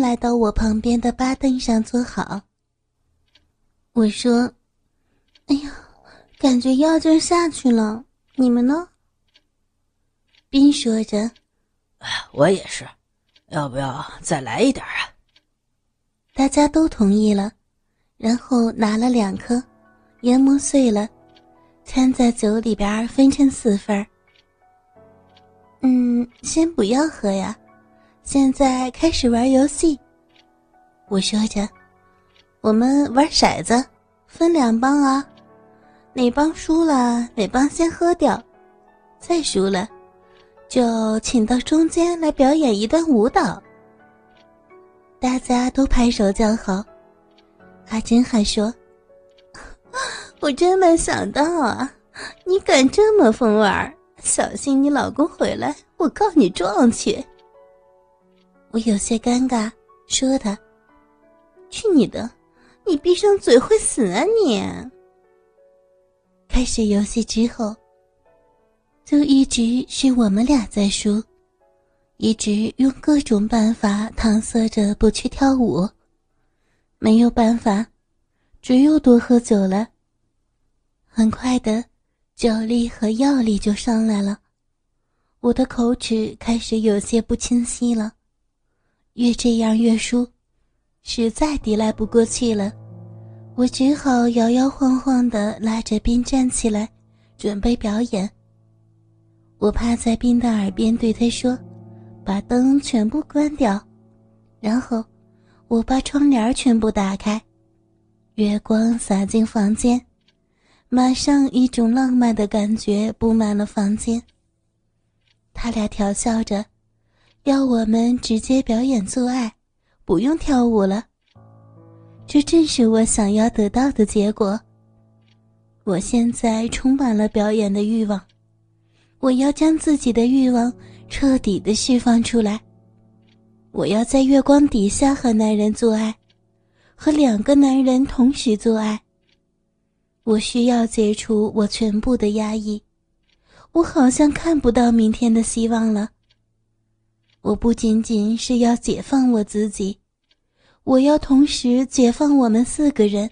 来到我旁边的吧凳上坐好。我说：“哎呀，感觉药劲下去了，你们呢？”边说着：“我也是，要不要再来一点啊？”大家都同意了，然后拿了两颗，研磨碎了，掺在酒里边分成四份嗯，先不要喝呀。现在开始玩游戏，我说着，我们玩骰子，分两帮啊，哪帮输了哪帮先喝掉，再输了，就请到中间来表演一段舞蹈。大家都拍手叫好，阿珍还说：“ 我真没想到啊，你敢这么疯玩，小心你老公回来，我告你状去。”我有些尴尬，说他：“去你的！你闭上嘴会死啊你！”开始游戏之后，就一直是我们俩在输，一直用各种办法搪塞着不去跳舞，没有办法，只有多喝酒了。很快的，酒力和药力就上来了，我的口齿开始有些不清晰了。越这样越输，实在抵赖不过去了，我只好摇摇晃晃地拉着冰站起来，准备表演。我趴在冰的耳边对他说：“把灯全部关掉。”然后我把窗帘全部打开，月光洒进房间，马上一种浪漫的感觉布满了房间。他俩调笑着。要我们直接表演做爱，不用跳舞了。这正是我想要得到的结果。我现在充满了表演的欲望，我要将自己的欲望彻底的释放出来。我要在月光底下和男人做爱，和两个男人同时做爱。我需要解除我全部的压抑，我好像看不到明天的希望了。我不仅仅是要解放我自己，我要同时解放我们四个人。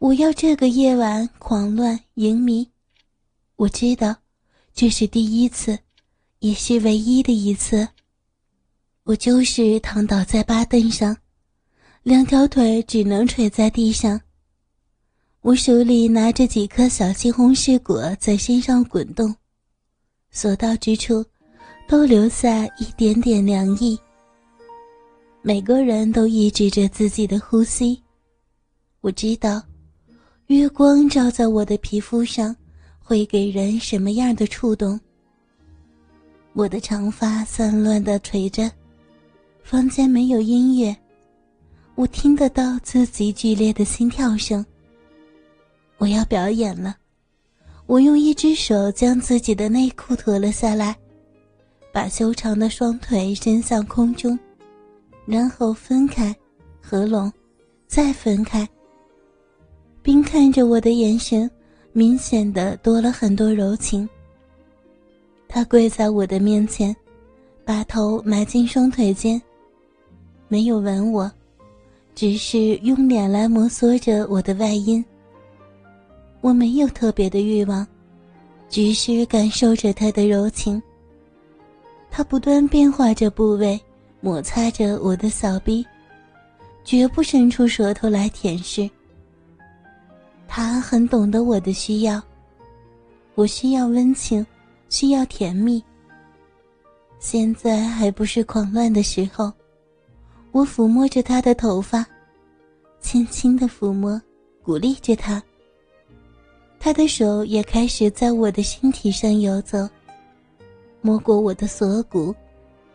我要这个夜晚狂乱淫迷。我知道，这是第一次，也是唯一的一次。我就是躺倒在八凳上，两条腿只能垂在地上。我手里拿着几颗小西红柿果在身上滚动，所到之处。都留下一点点凉意。每个人都抑制着自己的呼吸。我知道，月光照在我的皮肤上，会给人什么样的触动。我的长发散乱的垂着，房间没有音乐，我听得到自己剧烈的心跳声。我要表演了，我用一只手将自己的内裤脱了下来。把修长的双腿伸向空中，然后分开，合拢，再分开。并看着我的眼神，明显的多了很多柔情。他跪在我的面前，把头埋进双腿间，没有吻我，只是用脸来摩挲着我的外阴。我没有特别的欲望，只是感受着他的柔情。他不断变化着部位，摩擦着我的小臂，绝不伸出舌头来舔舐。他很懂得我的需要，我需要温情，需要甜蜜。现在还不是狂乱的时候，我抚摸着他的头发，轻轻的抚摸，鼓励着他。他的手也开始在我的身体上游走。摸过我的锁骨，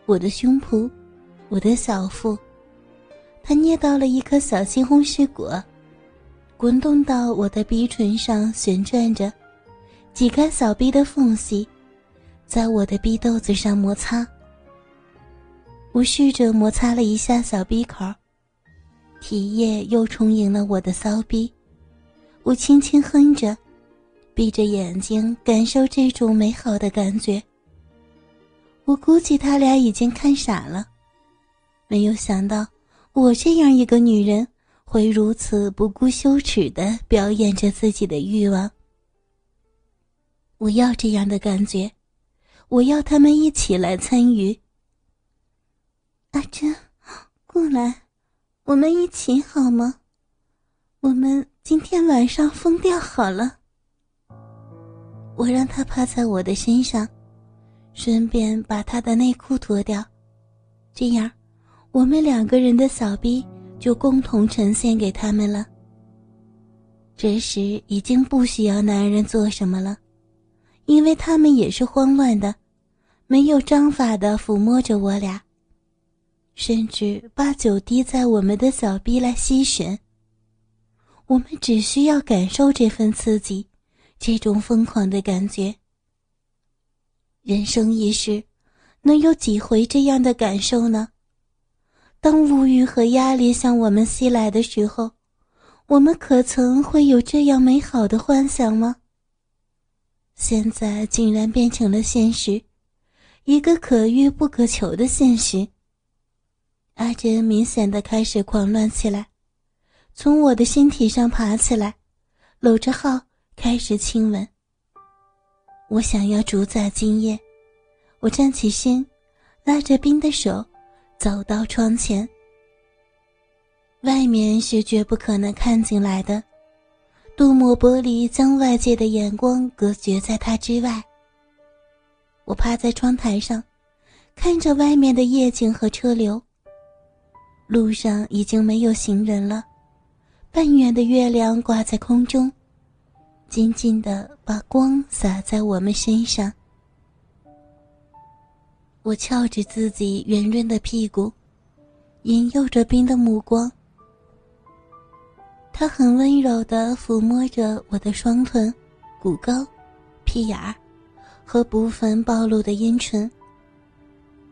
我的胸脯，我的小腹，他捏到了一颗小西红柿果，滚动到我的鼻唇上旋转着，挤开小臂的缝隙，在我的鼻豆子上摩擦。我试着摩擦了一下小鼻口，体液又充盈了我的骚逼，我轻轻哼着，闭着眼睛感受这种美好的感觉。我估计他俩已经看傻了，没有想到，我这样一个女人会如此不顾羞耻的表演着自己的欲望。我要这样的感觉，我要他们一起来参与。阿珍，过来，我们一起好吗？我们今天晚上疯掉好了。我让他趴在我的身上，顺便把他的内裤脱掉，这样，我们两个人的小臂就共同呈现给他们了。这时已经不需要男人做什么了，因为他们也是慌乱的，没有章法的抚摸着我俩，甚至把酒滴在我们的小臂来吸吮。我们只需要感受这份刺激。这种疯狂的感觉，人生一世，能有几回这样的感受呢？当物欲和压力向我们袭来的时候，我们可曾会有这样美好的幻想吗？现在竟然变成了现实，一个可遇不可求的现实。阿珍明显的开始狂乱起来，从我的身体上爬起来，搂着浩。开始亲吻。我想要主宰今夜。我站起身，拉着冰的手，走到窗前。外面是绝不可能看进来的，镀膜玻璃将外界的眼光隔绝在它之外。我趴在窗台上，看着外面的夜景和车流。路上已经没有行人了，半圆的月亮挂在空中。静静的把光洒在我们身上。我翘着自己圆润的屁股，引诱着冰的目光。他很温柔的抚摸着我的双臀、骨沟、屁眼儿和部分暴露的阴唇。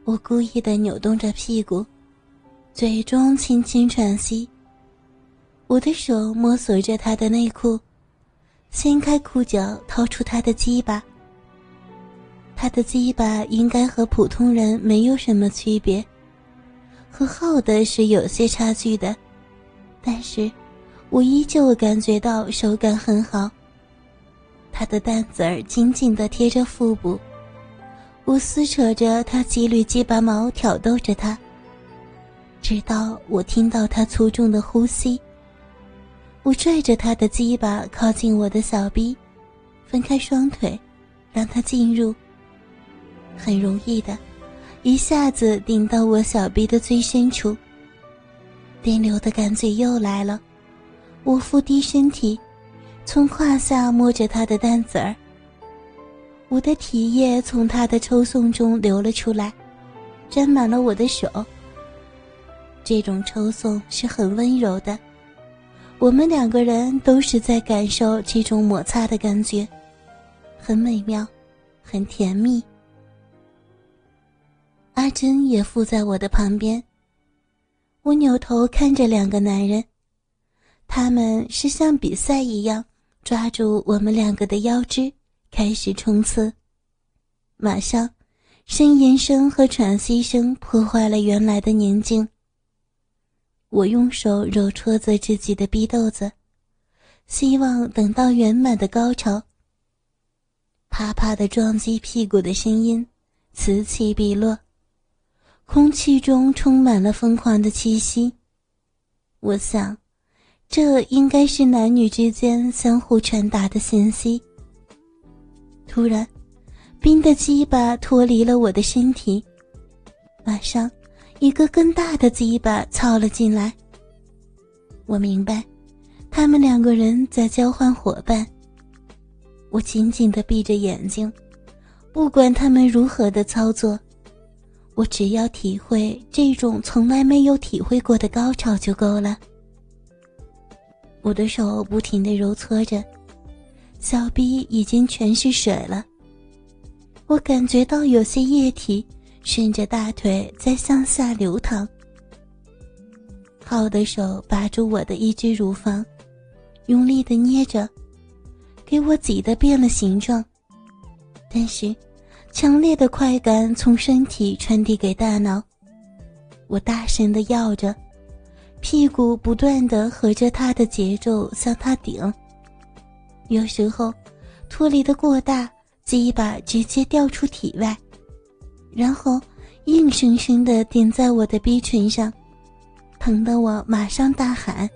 我故意的扭动着屁股，嘴中轻轻喘息。我的手摸索着他的内裤。掀开裤脚，掏出他的鸡巴。他的鸡巴应该和普通人没有什么区别，和浩的是有些差距的，但是，我依旧感觉到手感很好。他的蛋子儿紧紧地贴着腹部，我撕扯着他几缕鸡巴毛，挑逗着他，直到我听到他粗重的呼吸。我拽着他的鸡巴靠近我的小臂，分开双腿，让他进入。很容易的，一下子顶到我小臂的最深处。电流的感觉又来了，我伏低身体，从胯下摸着他的蛋子儿。我的体液从他的抽送中流了出来，沾满了我的手。这种抽送是很温柔的。我们两个人都是在感受这种摩擦的感觉，很美妙，很甜蜜。阿珍也附在我的旁边。我扭头看着两个男人，他们是像比赛一样抓住我们两个的腰肢，开始冲刺。马上，呻吟声和喘息声破坏了原来的宁静。我用手揉搓着自己的逼豆子，希望等到圆满的高潮。啪啪的撞击屁股的声音此起彼落，空气中充满了疯狂的气息。我想，这应该是男女之间相互传达的信息。突然，冰的鸡巴脱离了我的身体，马上。一个更大的鸡巴操了进来。我明白，他们两个人在交换伙伴。我紧紧的闭着眼睛，不管他们如何的操作，我只要体会这种从来没有体会过的高潮就够了。我的手不停的揉搓着，小臂已经全是水了。我感觉到有些液体。顺着大腿在向下流淌。浩的手把住我的一只乳房，用力的捏着，给我挤得变了形状。但是，强烈的快感从身体传递给大脑，我大声的要着，屁股不断的合着他的节奏向他顶。有时候，脱离的过大，鸡巴直接掉出体外，然后硬生生的顶在我的逼唇上，疼得我马上大喊。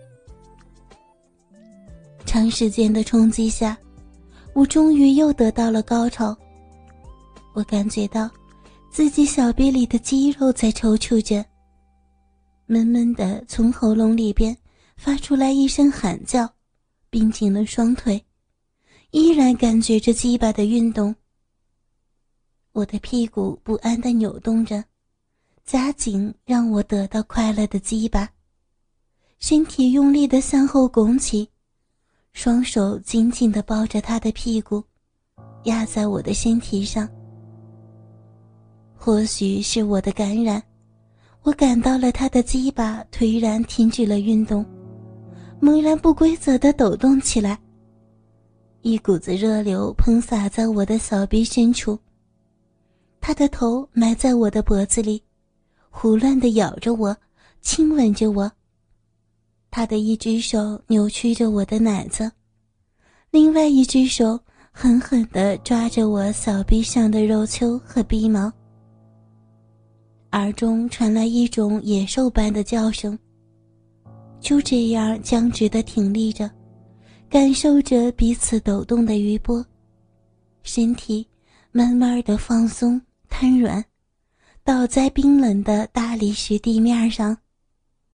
长时间的冲击下，我终于又得到了高潮。我感觉到自己小臂里的肌肉在抽搐着，闷闷的从喉咙里边发出来一声喊叫，并紧了双腿，依然感觉着鸡巴的运动。我的屁股不安的扭动着，夹紧让我得到快乐的鸡巴，身体用力的向后拱起。双手紧紧地抱着他的屁股，压在我的身体上。或许是我的感染，我感到了他的鸡巴颓然停止了运动，猛然不规则地抖动起来。一股子热流喷洒在我的小臂深处。他的头埋在我的脖子里，胡乱地咬着我，亲吻着我。他的一只手扭曲着我的奶子，另外一只手狠狠地抓着我小臂上的肉丘和鼻毛。耳中传来一种野兽般的叫声。就这样僵直地挺立着，感受着彼此抖动的余波，身体慢慢的放松瘫软，倒在冰冷的大理石地面上。